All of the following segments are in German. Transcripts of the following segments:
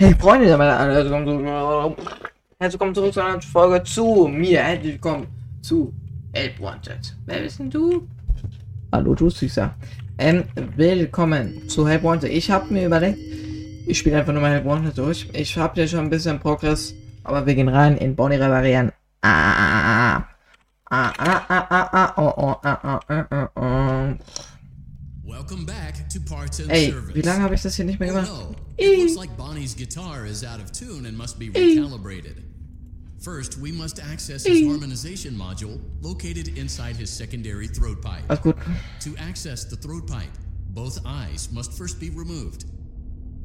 Hey Freunde, herzlich willkommen zurück, zu einer Folge zu mir. Herzlich willkommen zu Help Wanted. Wer bist denn du? Hallo, du Süßer. Ähm, willkommen zu Help Wanted. Ich habe mir überlegt, ich spiele einfach nur mal Help Wanted durch. Ich habe ja schon ein bisschen Progress, aber wir gehen rein in Bonnie Reparieren. Ah, ah, ah, ah, ah, ah, oh, oh, ah, ah, ah, ah, ah. Welcome back to Parts and Ey, Service. wie lange habe ich das hier nicht mehr Oh no, it looks like Bonnie's guitar is out of tune and must be recalibrated. First, we must access his harmonization module located inside his secondary throat pipe. Alles gut. To access the throat pipe, both eyes must first be removed.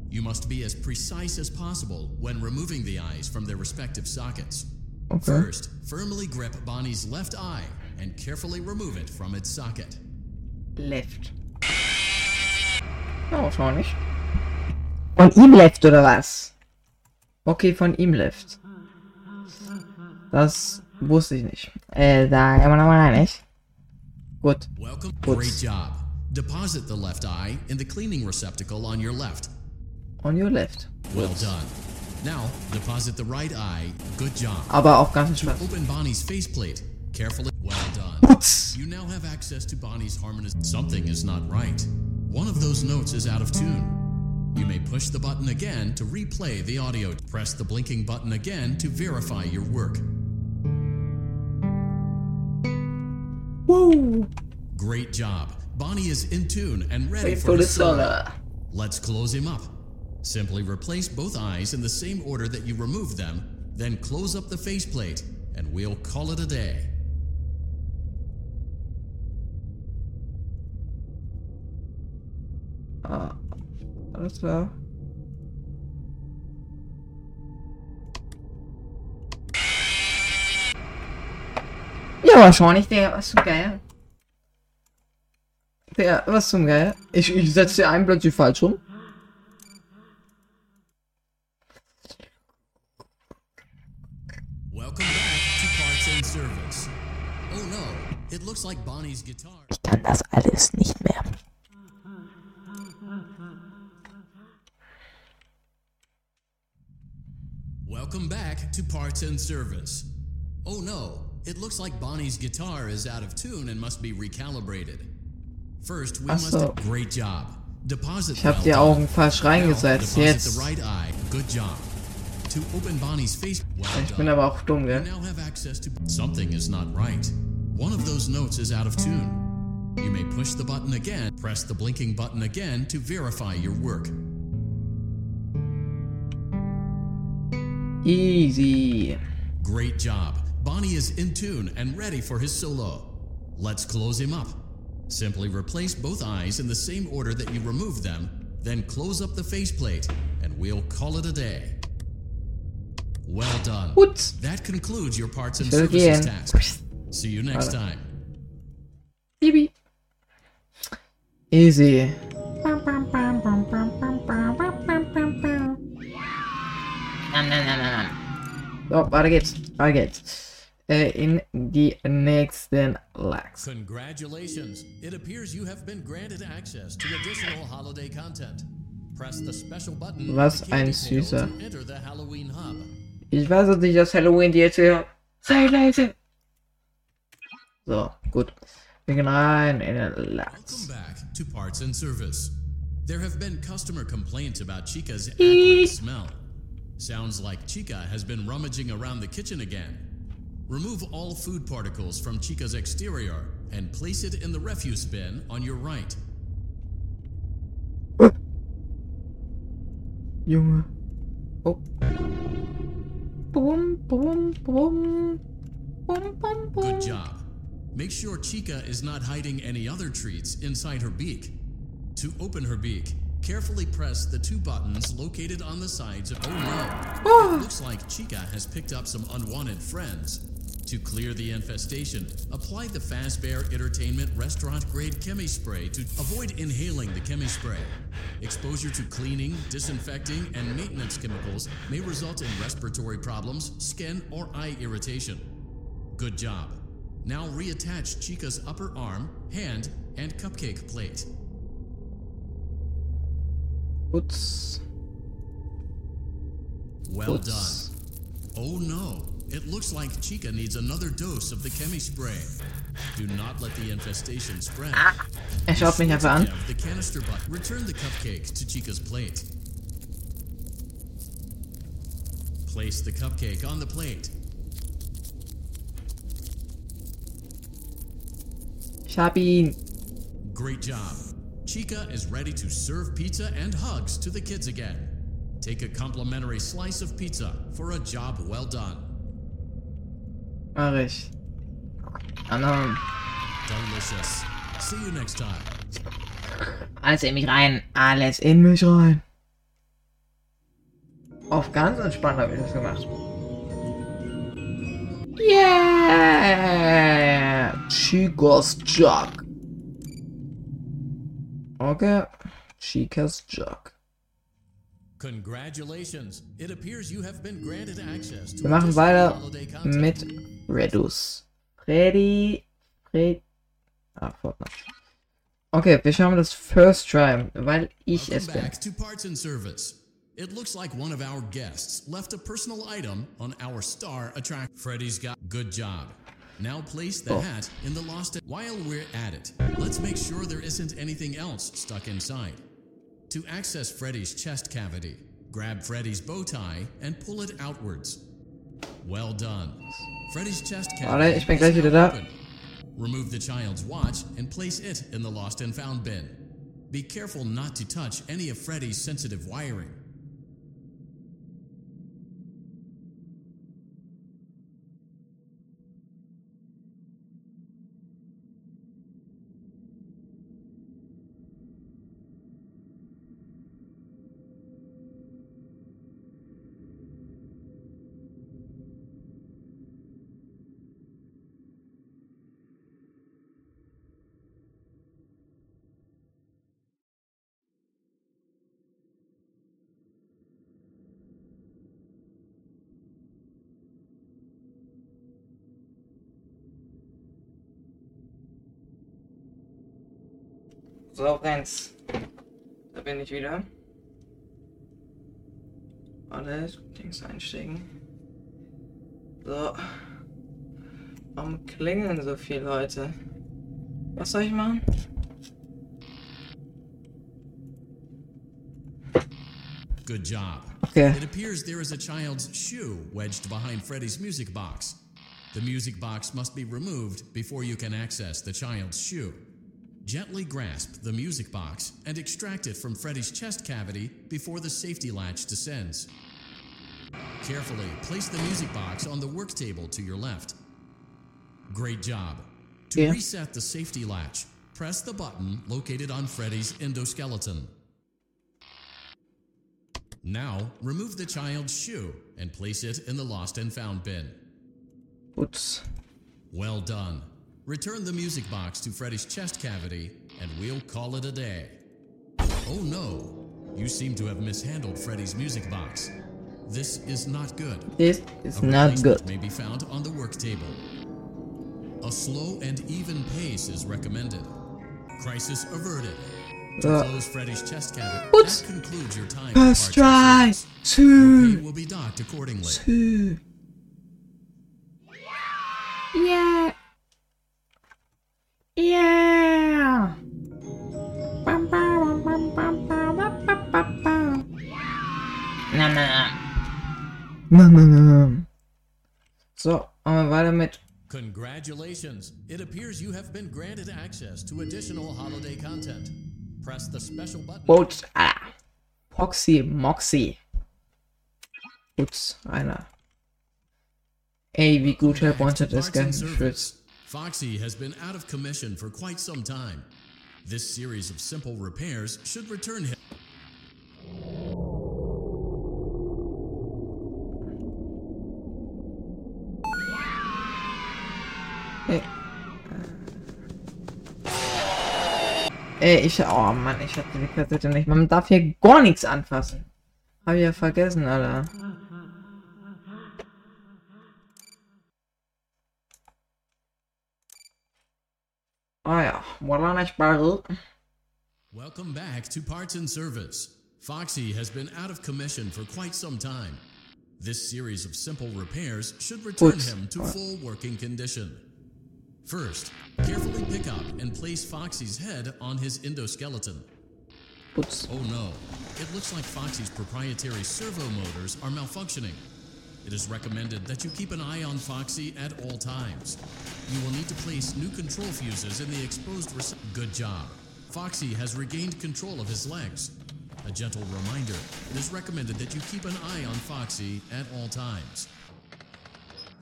You must be as precise as possible when removing the eyes from their respective sockets. Okay. First, firmly grip Bonnie's left eye and carefully remove it from its socket. Left. Ja, wahrscheinlich. Von ihm left oder was? Okay, von ihm left. Das wusste ich nicht. Äh, da kann man nochmal rein, nicht? Gut. Welcome. Whoops. Great job. Deposit the left eye in the cleaning receptacle on your left. On your left. Well done. Now, deposit the right eye. Good job. Aber auch ganz Spaß. Open Bonnie's faceplate. Carefully. Well done. Putz. You now have access to Bonnie's harmonious. Something is not right. One of those notes is out of tune. You may push the button again to replay the audio. Press the blinking button again to verify your work. Woo! Great job. Bonnie is in tune and ready Wait for, the solo. Let's close him up. Simply replace both eyes in the same order that you removed them, then close up the faceplate, and we'll call it a day. Ah, alles klar. Ja, wahrscheinlich, der, was zum Geier. Der, was zum Geier. Ich, ich setze dir einen plötzlich falsch rum. Welcome back to Parts and Service. Oh no, it looks like Bonnie's guitar. Ich kann das alles nicht mehr. Welcome back to Parts and Service. Oh no, it looks like Bonnie's guitar is out of tune and must be recalibrated. First, we must. so. Great job. Deposit. Ich habe die. Augen falsch reingesetzt. Jetzt. the right eye. Good job. To open Bonnie's face. Well Ich bin aber auch dumm, gell? now have access to something is not right. One of those notes is out of tune. You may push the button again, press the blinking button again to verify your work. Easy. Great job. Bonnie is in tune and ready for his solo. Let's close him up. Simply replace both eyes in the same order that you removed them, then close up the faceplate, and we'll call it a day. Well done. Gut. That concludes your parts and Ich services gehen. task. See you next Warte. time. Bibi. Easy. So, weiter geht's. Weiter geht's. Äh, in die nächsten Lags. Congratulations! It appears you have been granted access to additional holiday content. Press the special button Was ein Süßer. Ich weiß jetzt nicht, dass Halloween die jetzt hier. Sei leise! So, gut. Wir gehen rein in den Lags. There have been customer complaints about Chica's acrid smell. Sounds like Chica has been rummaging around the kitchen again. Remove all food particles from Chica's exterior and place it in the refuse bin on your right. Junge. Oh. Bum, bum, bum. Bum, bum, bum. Good job. Make sure Chica is not hiding any other treats inside her beak. To open her beak, carefully press the two buttons located on the sides of. Oh no! It looks like Chica has picked up some unwanted friends. To clear the infestation, apply the Fazbear Entertainment restaurant grade chemi spray to avoid inhaling the chemi spray. Exposure to cleaning, disinfecting, and maintenance chemicals may result in respiratory problems, skin, or eye irritation. Good job. Now reattach Chica's upper arm, hand, and cupcake plate. Putz. Well Ups. done. Oh no, it looks like Chica needs another dose of the chemi spray. Do not let the infestation spread. Er schaut mich einfach an. The canister butt. Return the cupcake to Chica's plate. Place the cupcake on the plate. Ich hab ihn. Great job. Chica is ready to serve pizza and hugs to the kids again. Take a complimentary slice of pizza for a job well done. Mach ich. Anna. Delicious. See you next time. Alles in er mich rein. Alles in mich rein. Auf ganz entspannt habe ich das gemacht. Yeah! Chica's Jug. Okay. Chica's Jug. Wir machen weiter mit Redus. Freddy. Fred. Ah, Fortnite. Okay, wir schauen das First Try, weil ich es bin. It looks like one of our guests left a personal item on our star attract. Freddy's got good job. Now place the Oh. hat in the lost. While we're at it, let's make sure there isn't anything else stuck inside. To access Freddy's chest cavity, grab Freddy's bow tie and pull it outwards. Well done. Freddy's chest cavity. Warte, ich bin is gleich wieder da. Remove the child's watch and place it in the lost and found bin. Be careful not to touch any of Freddy's sensitive wiring. So, Renz. Da bin ich wieder. Alles, links einsteigen. So. Warum klingeln so viele Leute? Was soll ich machen? Good job. Okay. It appears there is a child's shoe wedged behind Freddy's music box. The music box must be removed before you can access the child's shoe. Gently grasp the music box and extract it from Freddy's chest cavity before the safety latch descends. Carefully place the music box on the work table to your left. Great job. To Yeah. reset the safety latch, press the button located on Freddy's endoskeleton. Now, remove the child's shoe and place it in the lost and found bin. Oops. Well done. Return the music box to Freddy's chest cavity, and we'll call it a day. Oh no, you seem to have mishandled Freddy's music box. This is not good. This is A not replacement good. may be found on the work table. A slow and even pace is recommended. Crisis averted. To Uh, close Freddy's chest cavity, What? that concludes your time. First for parts try. and service. Your pay will be docked accordingly. Two. Yeah. Yeah. Na, na, na. Na, na, na. So, machen wir weiter mit Congratulations! It appears you have been granted access to additional holiday content. Press the special button. Boats. Ah. Foxy Moxie. Gut, einer. Ey, wie gut Help Wanted ist, Parts gell? and Ich will's. service. Foxy has been out of commission for quite some time. This series of simple repairs should return him. Ey. Ey, ich. Oh Mann, ich hatte die Kassette nicht. Man darf hier gar nichts anfassen. Hab ich ja vergessen, Alter. Ah ja, voilà nicht. Welcome back to Parts and Service. Foxy has been out of commission for quite some time. This series of simple repairs should return Gut. him to full working condition. First, carefully pick up and place Foxy's head on his endoskeleton. Putz. Oh no, it looks like Foxy's proprietary servo motors are malfunctioning. It is recommended that you keep an eye on Foxy at all times. You will need to place new control fuses in the exposed rece- Good job. Foxy has regained control of his legs. A gentle reminder, it is recommended that you keep an eye on Foxy at all times.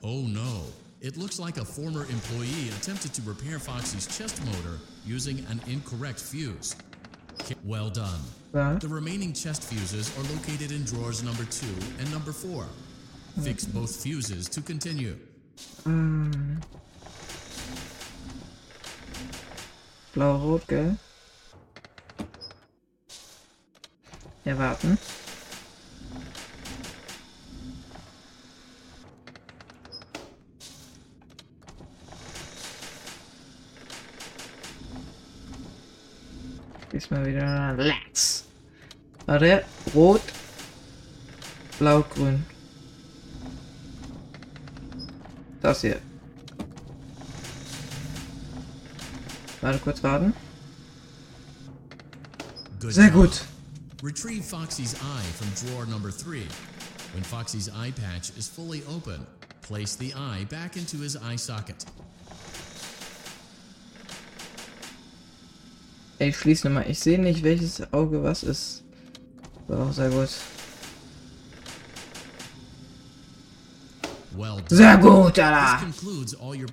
Oh no, it looks like a former employee attempted to repair Foxy's chest motor using an incorrect fuse. Well done. Ja. The remaining chest fuses are located in drawers number two and number four. Fix hmm. both fuses to continue. Hmm. Blau-rot, gell? Ja, warten. Diesmal wieder Let's. Warte, rot, blau, grün. Das hier. Warte, kurz warten. Sehr gut. Retrieve Foxy's eye from drawer number three. When Foxy's eye patch is fully open, place the eye back into his eye socket. Ey, ich schließe nochmal. Ich sehe nicht, welches Auge was ist. So, sehr gut. Well. Sehr gut, Alter. concludes all your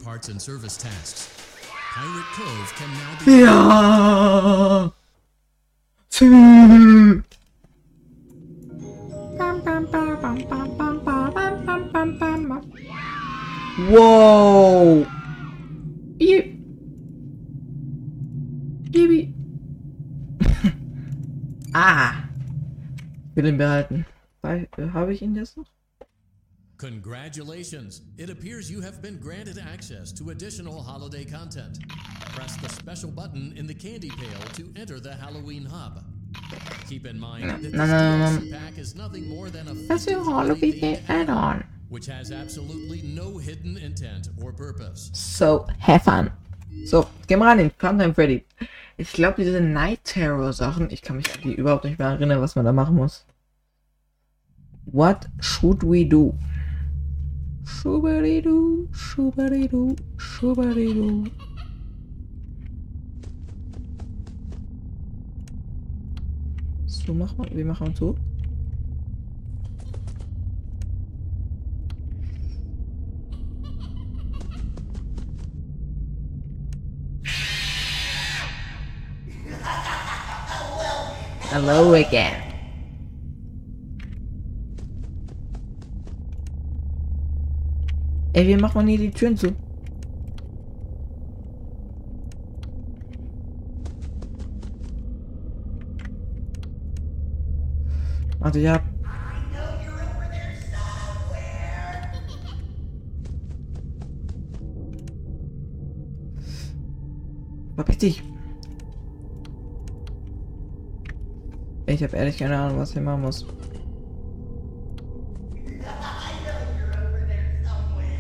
will ihn behalten. Bei- Habe ich ihn jetzt noch? Congratulations! It appears you have been granted access to additional holiday content. Press the special button in the candy pail to enter the Halloween hub. Keep in mind that this no, no, no, pack is nothing more than a themed Add-on. which has absolutely no hidden intent or purpose. So, have fun. So, gehen wir rein in Funtime Freddy. Ich glaube, diese Night Terror Sachen, ich kann mich überhaupt nicht mehr erinnern, was man da machen muss. What should we do? Schuberidu, schuberidu, schuberidu. So machen wir, wie machen wir so? Hello again. Ey, wie macht man hier die Türen zu? Warte, ja. Verpiss dich. Ich habe ehrlich keine Ahnung, was ich machen muss.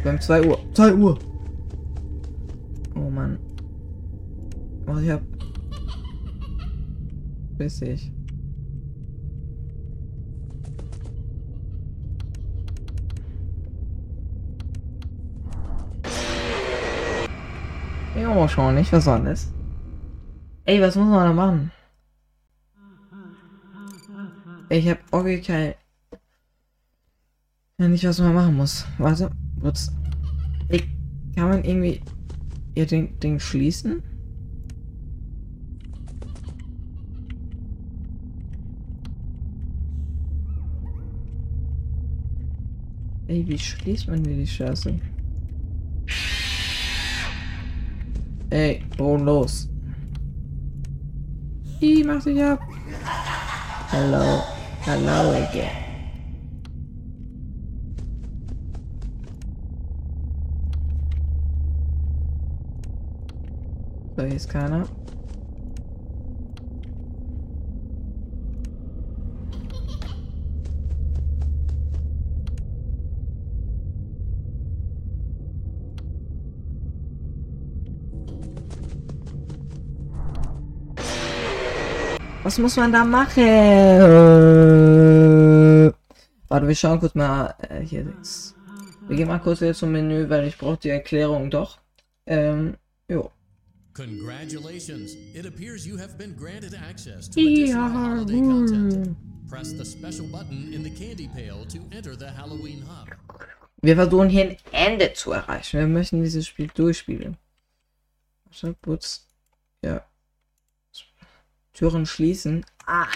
Wir haben 2 Uhr. 2 Uhr. Oh Mann. Oh, ich hab. Bis ich. Ja, wahrscheinlich. Was war das? Ey, was muss man da machen? Ich hab okay kein. Ja, nicht, was man machen muss. Warte, Ich, kann man irgendwie ihr Ding, Ding schließen? Ey, wie schließt man hier die Scheiße? Ey, los. Ich mach dich ab. Hello. Hello again. Hier ist keiner. Was muss man da machen? Äh, warte, wir schauen kurz mal äh, hier links. Wir gehen mal kurz wieder zum Menü, weil ich brauche die Erklärung doch. Ähm, jo. Congratulations! It appears you have been granted access to additional holiday content. Press the special button in the candy pail to enter the Halloween hub. Wir versuchen hier ein Ende zu erreichen. Wir möchten dieses Spiel durchspielen. Warte, Putz. Ja. Türen schließen. Ah,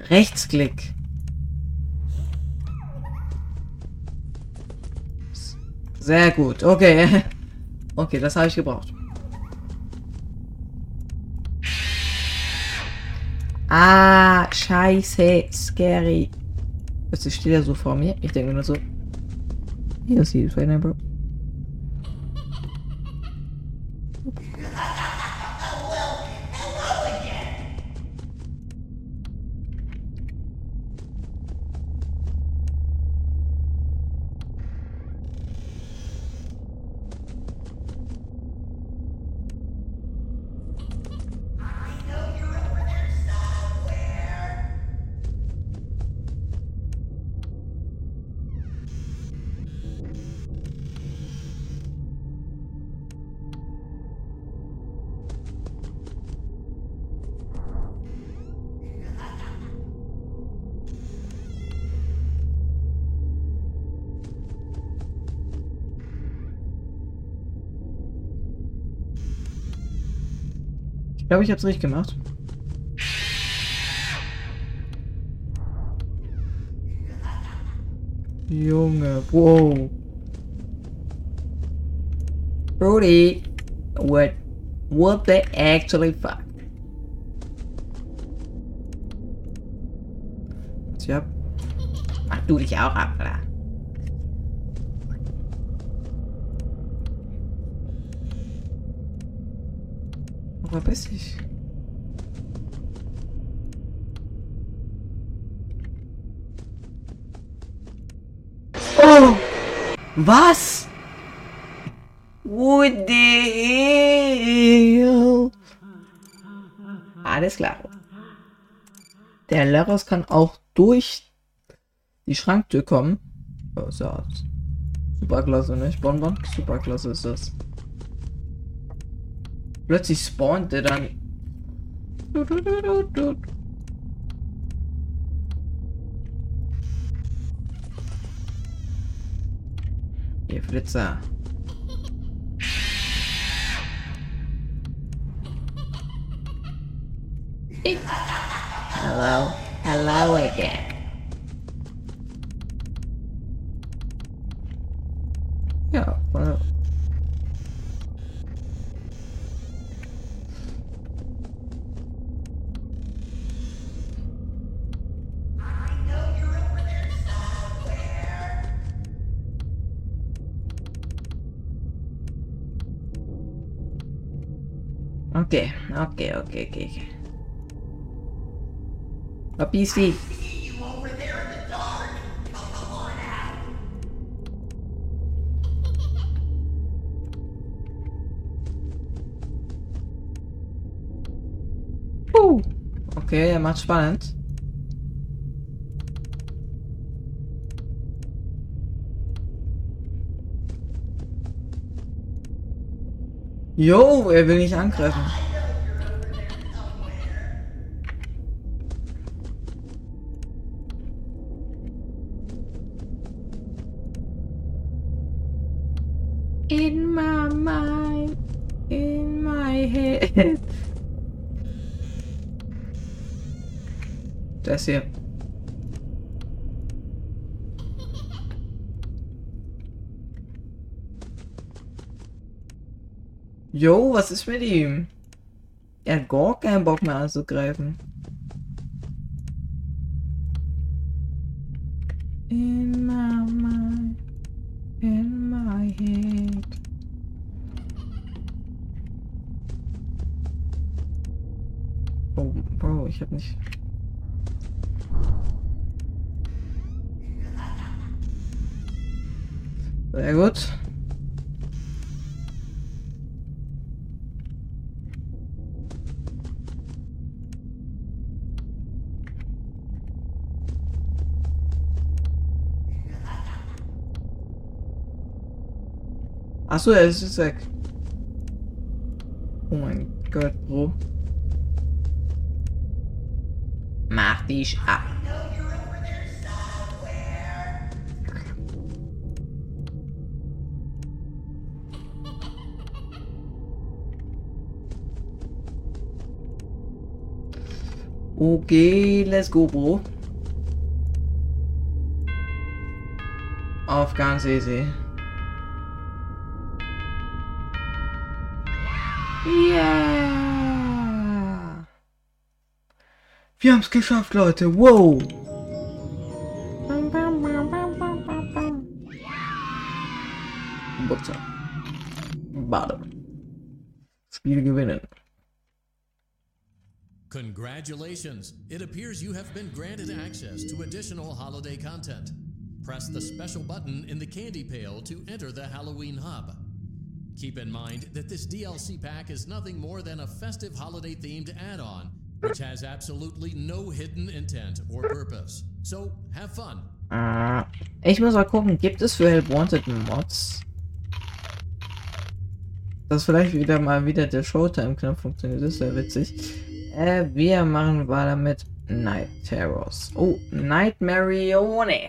Rechtsklick. Sehr gut. Okay. Okay, das habe ich gebraucht. Ah, scheiße, scary. Jetzt steht er so vor mir. Ich denke nur so. Hier ist die Bro. Ich glaube, ich habe es richtig gemacht. Junge, wow. Brody, what, what the actually fuck? Tja. Mach du dich auch ab, oder? Wo verpiss ich? Oh! Was? What the hell? Alles klar. Der Leros kann auch durch die Schranktür kommen. Oh, ja superklasse, nicht? Bonbon? Superklasse ist das. plötzlich spawnt der dann. Ihr Flitzer. Uh, Hello. Hello again. Okay, okay, okay, okay. A PC. Puh. Okay, er macht spannend. Jo, er will nicht angreifen. In my mind, in my head. Das hier. Jo, was ist mit ihm? Er hat gar keinen Bock mehr anzugreifen. In my mind, in my head. Oh, Bro, ich hab nicht. Sehr gut. Achso, er ist jetzt weg. Oh mein Gott, Bro. Mach dich ab. Okay, let's go, Bro. Auf ganz easy. Ja. Wir haben es geschafft, Leute. Wow. Butter. Bade. Spiel gewinnen. Congratulations! It appears you have been granted access to additional holiday content. Press the special button in the candy pail to enter the Halloween Hub. Keep in mind that this DLC pack is nothing more than a festive holiday themed add on, which has absolutely no hidden intent or purpose. So have fun. Äh, ich muss mal gucken, gibt es für Help Wanted Mods? Dass vielleicht wieder mal wieder der Showtime-Knopf funktioniert, das wäre witzig. Äh, wir machen weiter mit Night Terrors. Oh, Nightmarione.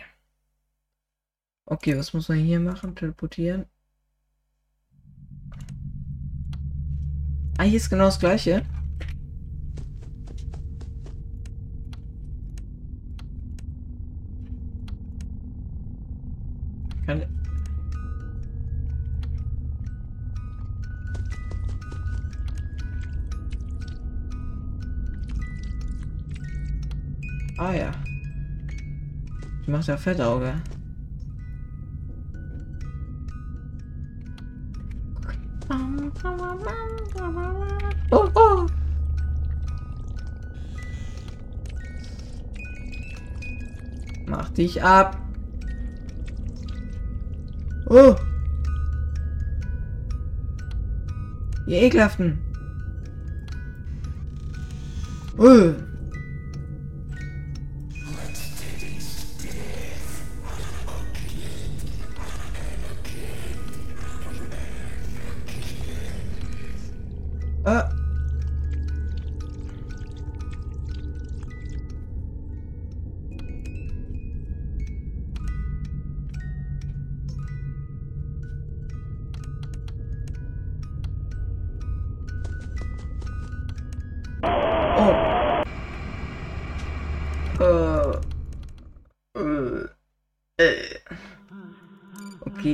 Okay, was muss man hier machen? Teleportieren. Ah, hier ist genau das gleiche. Ich mach ja Fettauge. Oh, oh. Mach dich ab. Oh. Ihr ekelhaften. Oh.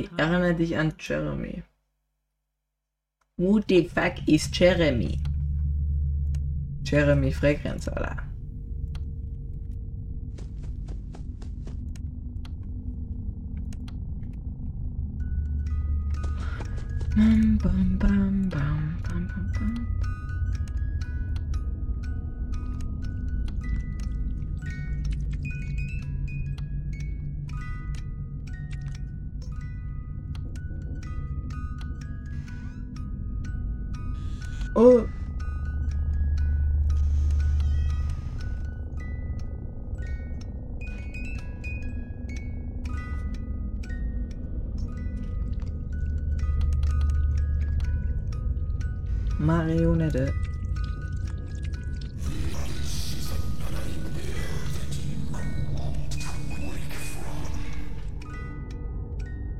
Okay, erinnere dich an Jeremy. Who the fuck is Jeremy? Jeremy Fragrance, Alter. Bam, bam, bam, bam, bam, bam, bam. Oh. Marionette.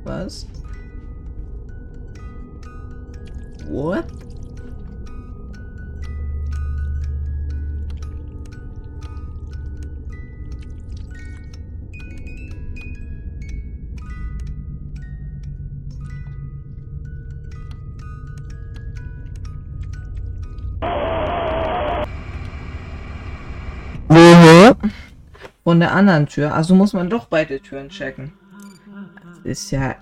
Was? What? Von der anderen Tür. Also muss man doch beide Türen checken. Ist ja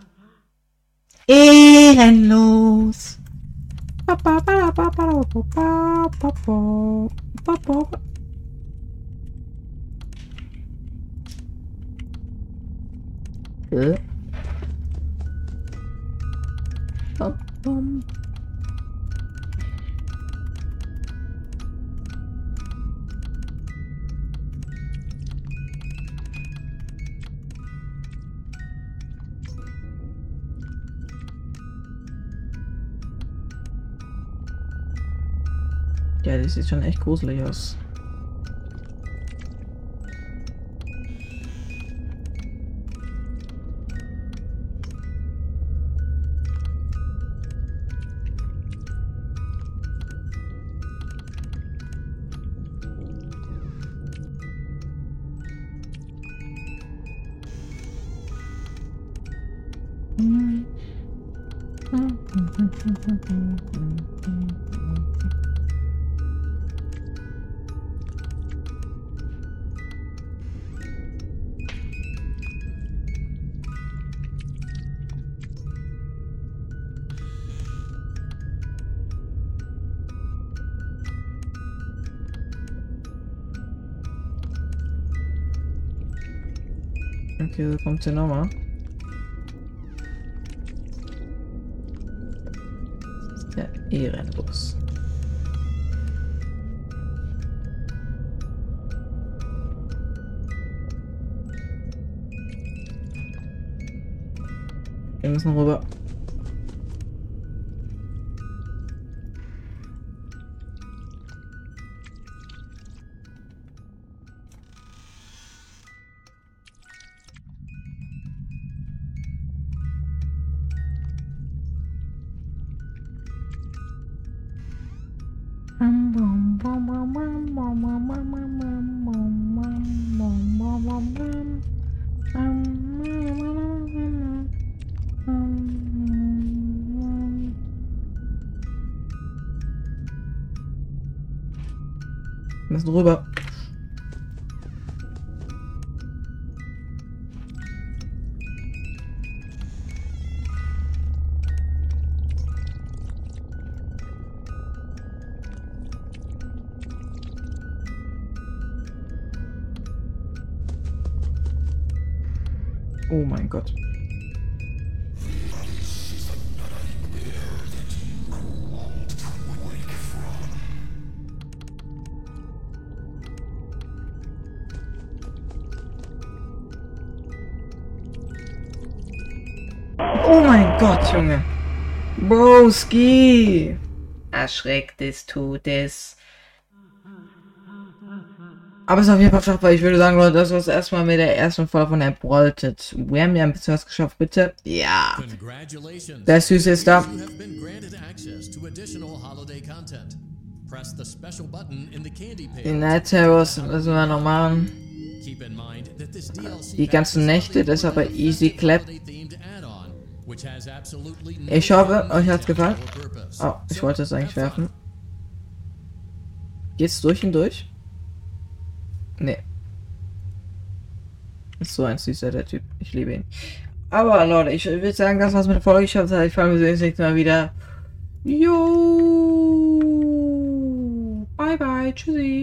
ehrenlos. Äh? Bum, bum. Ja, das sieht schon echt gruselig aus. Okay, da kommt hier nochmal. Ja, ehrenlos. Wir müssen rüber. Lass drüber. Gott. Oh mein Gott, Junge. Broski. Erschreckt des Todes. Aber es ist auf jeden Fall schaffbar. Ich würde sagen, Leute, das war es erstmal mit der ersten Folge von Abrolted. Wir haben ja ein bisschen was geschafft, bitte. Ja. Der Süße ist da. Die. Night Terrors müssen wir noch machen. Die ganzen Nächte, das ist aber easy clap. Ich hoffe, euch hat's gefallen. or purpose. Oh, ich wollte es eigentlich werfen. Geht's durch und durch? Nee. Ist so ein süßer, der Typ. Ich liebe ihn. Aber Leute, ich würde sagen, das war's mit der Folge. Ich hoffe, ich freue mich das nächste Mal wieder. Jo. Bye bye. Tschüssi.